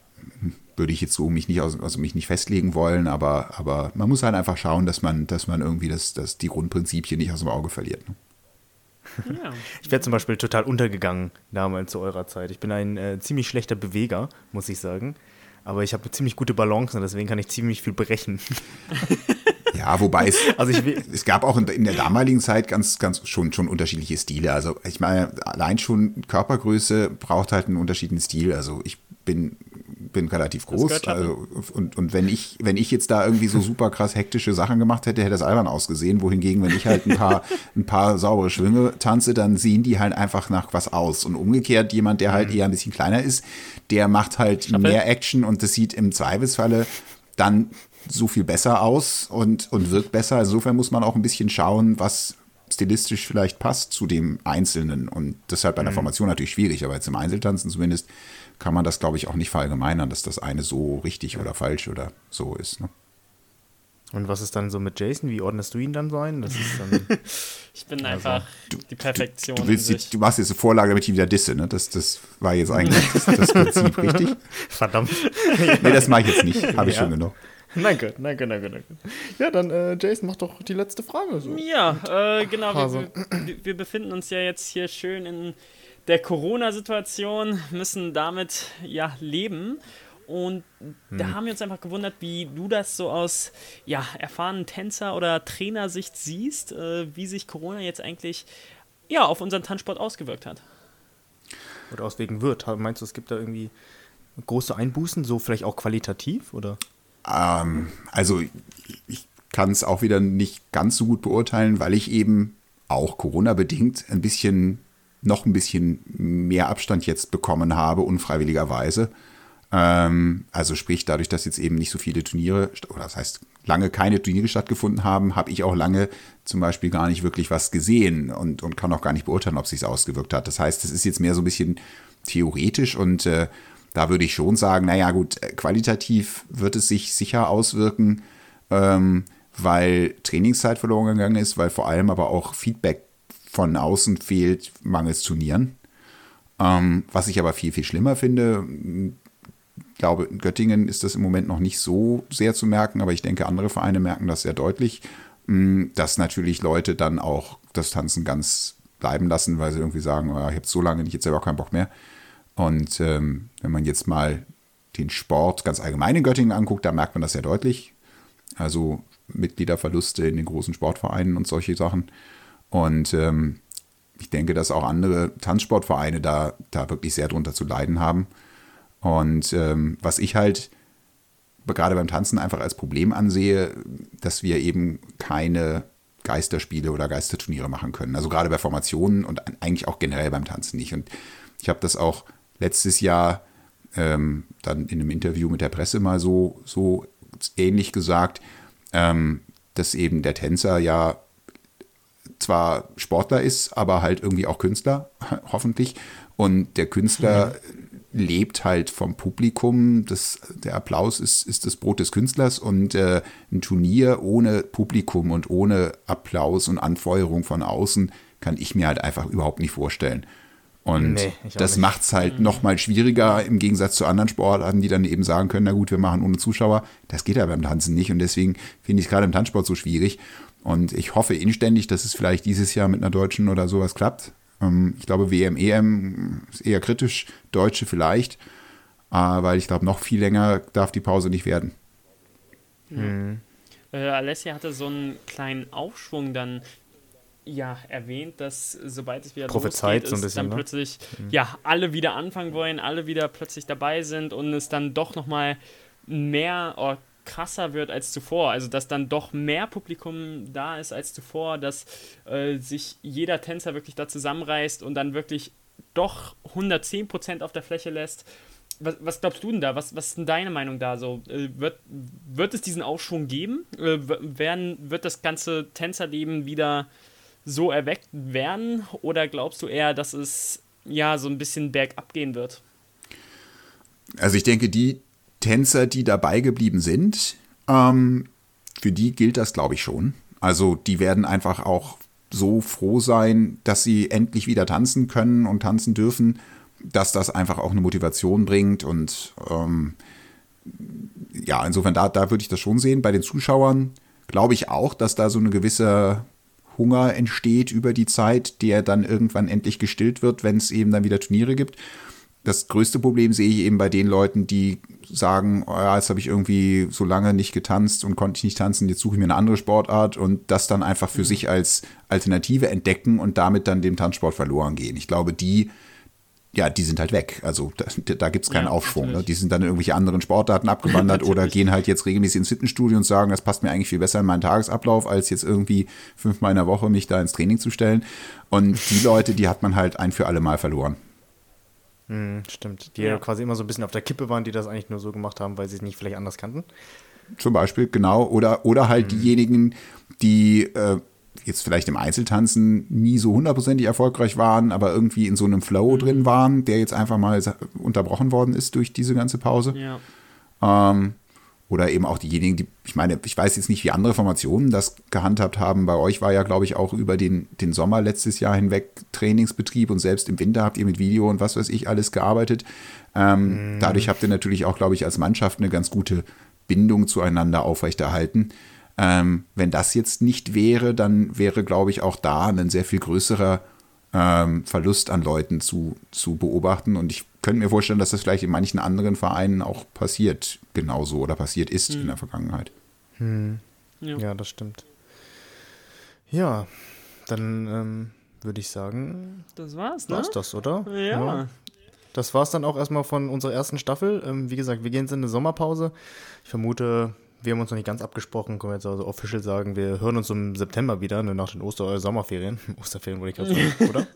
würde ich jetzt so mich nicht, also mich nicht festlegen wollen, aber, aber man muss halt einfach schauen, dass man, dass man irgendwie das, das, die Grundprinzipien nicht aus dem Auge verliert. Ne? Ja. Ich wäre zum Beispiel total untergegangen damals zu eurer Zeit. Ich bin ein äh, ziemlich schlechter Beweger, muss ich sagen. Aber ich habe ziemlich gute Balance und deswegen kann ich ziemlich viel brechen. Ja, wobei es, also ich, es gab auch in, in, der damaligen Zeit ganz, ganz schon, schon unterschiedliche Stile. Also ich meine, allein schon Körpergröße braucht halt einen unterschiedlichen Stil. Also ich bin bin relativ groß. Also, und, und wenn ich, wenn ich jetzt da irgendwie so super krass hektische Sachen gemacht hätte, hätte das albern ausgesehen. Wohingegen, wenn ich halt ein paar, ein paar saubere Schwünge tanze, dann sehen die halt einfach nach was aus. Und umgekehrt, jemand, der halt mhm. eher ein bisschen kleiner ist, der macht halt Schaffel. mehr Action und das sieht im Zweifelsfalle dann so viel besser aus und, und wirkt besser. Insofern muss man auch ein bisschen schauen, was stilistisch vielleicht passt zu dem Einzelnen. Und deshalb bei der mhm. Formation natürlich schwierig, aber jetzt im Einzeltanzen zumindest kann man das, glaube ich, auch nicht verallgemeinern, dass das eine so richtig oder falsch oder so ist. Ne? Und was ist dann so mit Jason? Wie ordnest du ihn dann so ein? Das ist dann, ich bin also, einfach du, die Perfektion. Du, du, willst die, du machst jetzt eine Vorlage, damit ich wieder disse, ne? Das, das war jetzt eigentlich das, das Prinzip, richtig? Verdammt. nee, das mache ich jetzt nicht. Habe ich ja. schon genug. Danke, danke, danke, danke. Ja, dann, äh, Jason, mach doch die letzte Frage. So. Ja, äh, genau. Wir, wir, wir, befinden uns ja jetzt hier schön in der Corona-Situation, müssen damit ja leben. Und hm. da haben wir uns einfach gewundert, wie du das so aus ja, erfahrenen Tänzer- oder Trainersicht siehst, äh, wie sich Corona jetzt eigentlich ja, auf unseren Tanzsport ausgewirkt hat. Oder auswirken wird. Meinst du, es gibt da irgendwie große Einbußen, so vielleicht auch qualitativ? Oder? Ähm, also ich kann es auch wieder nicht ganz so gut beurteilen, weil ich eben auch Corona-bedingt ein bisschen noch ein bisschen mehr Abstand jetzt bekommen habe, unfreiwilligerweise. Ähm, also sprich, dadurch, dass jetzt eben nicht so viele Turniere, oder das heißt, lange keine Turniere stattgefunden haben, habe ich auch lange zum Beispiel gar nicht wirklich was gesehen und, und kann auch gar nicht beurteilen, ob es sich ausgewirkt hat. Das heißt, es ist jetzt mehr so ein bisschen theoretisch und äh, da würde ich schon sagen, naja gut, äh, qualitativ wird es sich sicher auswirken, ähm, weil Trainingszeit verloren gegangen ist, weil vor allem aber auch Feedback von außen fehlt, mangels Turnieren. Ähm, was ich aber viel, viel schlimmer finde, ich glaube, in Göttingen ist das im Moment noch nicht so sehr zu merken, aber ich denke, andere Vereine merken das sehr deutlich, mm, dass natürlich Leute dann auch das Tanzen ganz bleiben lassen, weil sie irgendwie sagen, oh, ich habe so lange nicht, jetzt selber keinen Bock mehr. Und ähm, wenn man jetzt mal den Sport ganz allgemein in Göttingen anguckt, da merkt man das sehr deutlich. Also Mitgliederverluste in den großen Sportvereinen und solche Sachen. Und ähm, ich denke, dass auch andere Tanzsportvereine da, da wirklich sehr drunter zu leiden haben. Und ähm, was ich halt gerade beim Tanzen einfach als Problem ansehe, dass wir eben keine Geisterspiele oder Geisterturniere machen können. Also gerade bei Formationen und eigentlich auch generell beim Tanzen nicht. Und ich habe das auch letztes Jahr ähm, dann in einem Interview mit der Presse mal so, so ähnlich gesagt, ähm, dass eben der Tänzer ja zwar Sportler ist, aber halt irgendwie auch Künstler, hoffentlich. Und der Künstler mhm. lebt halt vom Publikum. Das, der Applaus ist, ist das Brot des Künstlers und äh, ein Turnier ohne Publikum und ohne Applaus und Anfeuerung von außen kann ich mir halt einfach überhaupt nicht vorstellen. Und nee, das macht es halt mhm. noch mal schwieriger im Gegensatz zu anderen Sportarten, die dann eben sagen können, na gut, wir machen ohne Zuschauer. Das geht ja beim Tanzen nicht und deswegen finde ich es gerade im Tanzsport so schwierig. Und ich hoffe inständig, dass es vielleicht dieses Jahr mit einer Deutschen oder sowas klappt. Ähm, ich glaube, WM, EM ist eher kritisch, Deutsche vielleicht, äh, weil ich glaube, noch viel länger darf die Pause nicht werden. Mhm. Äh, Alessia hatte so einen kleinen Aufschwung dann ja erwähnt, dass sobald es wieder Prophezeit losgeht, so ein bisschen, dann ne? plötzlich mhm. ja alle wieder anfangen wollen, alle wieder plötzlich dabei sind und es dann doch noch mal mehr oh, krasser wird als zuvor. Also, dass dann doch mehr Publikum da ist als zuvor, dass äh, sich jeder Tänzer wirklich da zusammenreißt und dann wirklich doch 110% auf der Fläche lässt. Was, was, glaubst du denn da? Was, was ist denn deine Meinung da so? Äh, wird, wird es diesen Aufschwung geben? Äh, werden, wird das ganze Tänzerleben wieder so erweckt werden? Oder glaubst du eher, dass es ja so ein bisschen bergab gehen wird? Also ich denke, die Tänzer, die dabei geblieben sind, ähm, für die gilt das, glaube ich, schon. Also die werden einfach auch so froh sein, dass sie endlich wieder tanzen können und tanzen dürfen, dass das einfach auch eine Motivation bringt. Und ähm, ja, insofern, da, da würde ich das schon sehen. Bei den Zuschauern glaube ich auch, dass da so eine gewisse Hunger entsteht über die Zeit, der dann irgendwann endlich gestillt wird, wenn es eben dann wieder Turniere gibt. Das größte Problem sehe ich eben bei den Leuten, die sagen, oh ja, jetzt habe ich irgendwie so lange nicht getanzt und konnte ich nicht tanzen, jetzt suche ich mir eine andere Sportart und das dann einfach für mhm. sich als Alternative entdecken und damit dann dem Tanzsport verloren gehen. Ich glaube, die ja, die sind halt weg. Also da, da gibt es keinen ja, Aufschwung. Ne? Die sind dann in irgendwelche anderen Sportarten abgewandert oder gehen halt jetzt regelmäßig ins Fitnessstudio und sagen, das passt mir eigentlich viel besser in meinen Tagesablauf, als jetzt irgendwie fünfmal in der Woche mich da ins Training zu stellen. Und die Leute, die hat man halt ein für alle Mal verloren. Hm, stimmt. Die ja. quasi immer so ein bisschen auf der Kippe waren, die das eigentlich nur so gemacht haben, weil sie es nicht vielleicht anders kannten. Zum Beispiel, genau. Oder, oder halt hm. diejenigen, die äh, jetzt vielleicht im Einzeltanzen nie so hundertprozentig erfolgreich waren, aber irgendwie in so einem Flow mhm. drin waren, der jetzt einfach mal unterbrochen worden ist durch diese ganze Pause. Ja. Ähm, oder eben auch diejenigen, die, ich meine, ich weiß jetzt nicht, wie andere Formationen das gehandhabt haben. Bei euch war ja, glaube ich, auch über den, den Sommer letztes Jahr hinweg Trainingsbetrieb und selbst im Winter habt ihr mit Video und was weiß ich alles gearbeitet. Ähm, mhm. Dadurch habt ihr natürlich auch, glaube ich, als Mannschaft eine ganz gute Bindung zueinander aufrechterhalten. Ähm, wenn das jetzt nicht wäre, dann wäre, glaube ich, auch da ein sehr viel größerer ähm, Verlust an Leuten zu, zu beobachten. Und ich könnte mir vorstellen, dass das vielleicht in manchen anderen Vereinen auch passiert, genauso oder passiert ist hm. in der Vergangenheit. Hm. Ja. ja. das stimmt. Ja, dann ähm, würde ich sagen, das war's, ne? War's das, oder? Ja. ja. Das war's dann auch erstmal von unserer ersten Staffel. Ähm, wie gesagt, wir gehen jetzt in eine Sommerpause. Ich vermute, wir haben uns noch nicht ganz abgesprochen, können wir jetzt also official sagen, wir hören uns im September wieder, ne, nach den Oster- oder Sommerferien. Osterferien wollte ich gerade sagen, oder?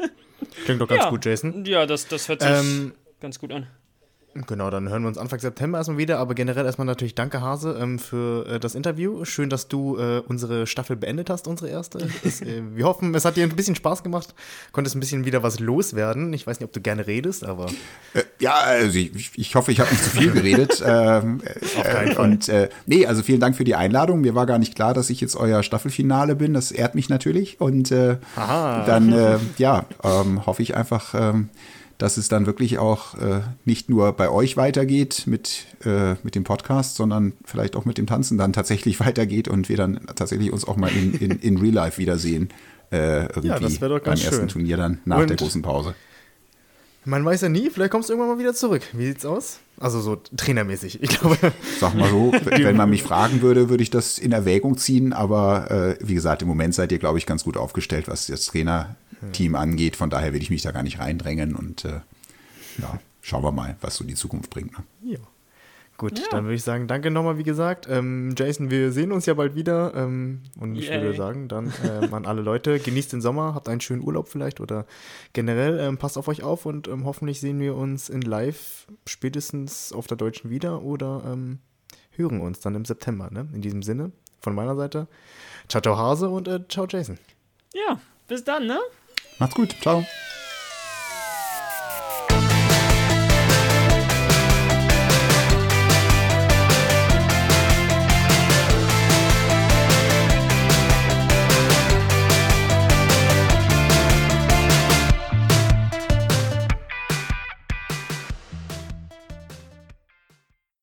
Klingt doch ganz ja. gut, Jason. Ja, das, das hört sich ähm, ganz gut an. Genau, dann hören wir uns Anfang September erstmal wieder. Aber generell erstmal natürlich danke, Hase, ähm, für äh, das Interview. Schön, dass du äh, unsere Staffel beendet hast, unsere erste. Es, äh, wir hoffen, es hat dir ein bisschen Spaß gemacht. Konntest ein bisschen wieder was loswerden. Ich weiß nicht, ob du gerne redest, aber. Äh, ja, also ich, ich hoffe, ich habe nicht zu viel geredet. ähm, Fall. Und äh, nee, also vielen Dank für die Einladung. Mir war gar nicht klar, dass ich jetzt euer Staffelfinale bin. Das ehrt mich natürlich. Und äh, dann, ja, ähm, hoffe ich einfach ähm, dass es dann wirklich auch äh, nicht nur bei euch weitergeht mit, äh, mit dem Podcast, sondern vielleicht auch mit dem Tanzen dann tatsächlich weitergeht und wir dann tatsächlich uns auch mal in, in, in Real Life wiedersehen. Äh, irgendwie ja, das doch ganz beim ersten Turnier dann nach und der großen Pause. Man weiß ja nie, vielleicht kommst du irgendwann mal wieder zurück. Wie sieht's aus? Also so trainermäßig, ich glaube. Sag mal so, wenn man mich fragen würde, würde ich das in Erwägung ziehen, aber äh, wie gesagt, im Moment seid ihr, glaube ich, ganz gut aufgestellt, was das Trainer, Team angeht. Von daher will ich mich da gar nicht reindrängen und äh, ja, schauen wir mal, was so die Zukunft bringt. Ne? Ja. Gut, ja. dann würde ich sagen, danke nochmal, wie gesagt. Ähm, Jason, wir sehen uns ja bald wieder. Ähm, und ich Yay. würde sagen, dann ähm, an alle Leute, genießt den Sommer, habt einen schönen Urlaub vielleicht oder generell ähm, passt auf euch auf und ähm, hoffentlich sehen wir uns in live spätestens auf der Deutschen wieder oder ähm, hören uns dann im September. Ne? In diesem Sinne, von meiner Seite, ciao, ciao Hase und äh, ciao Jason. Ja, bis dann, ne? Macht's gut. Ciao.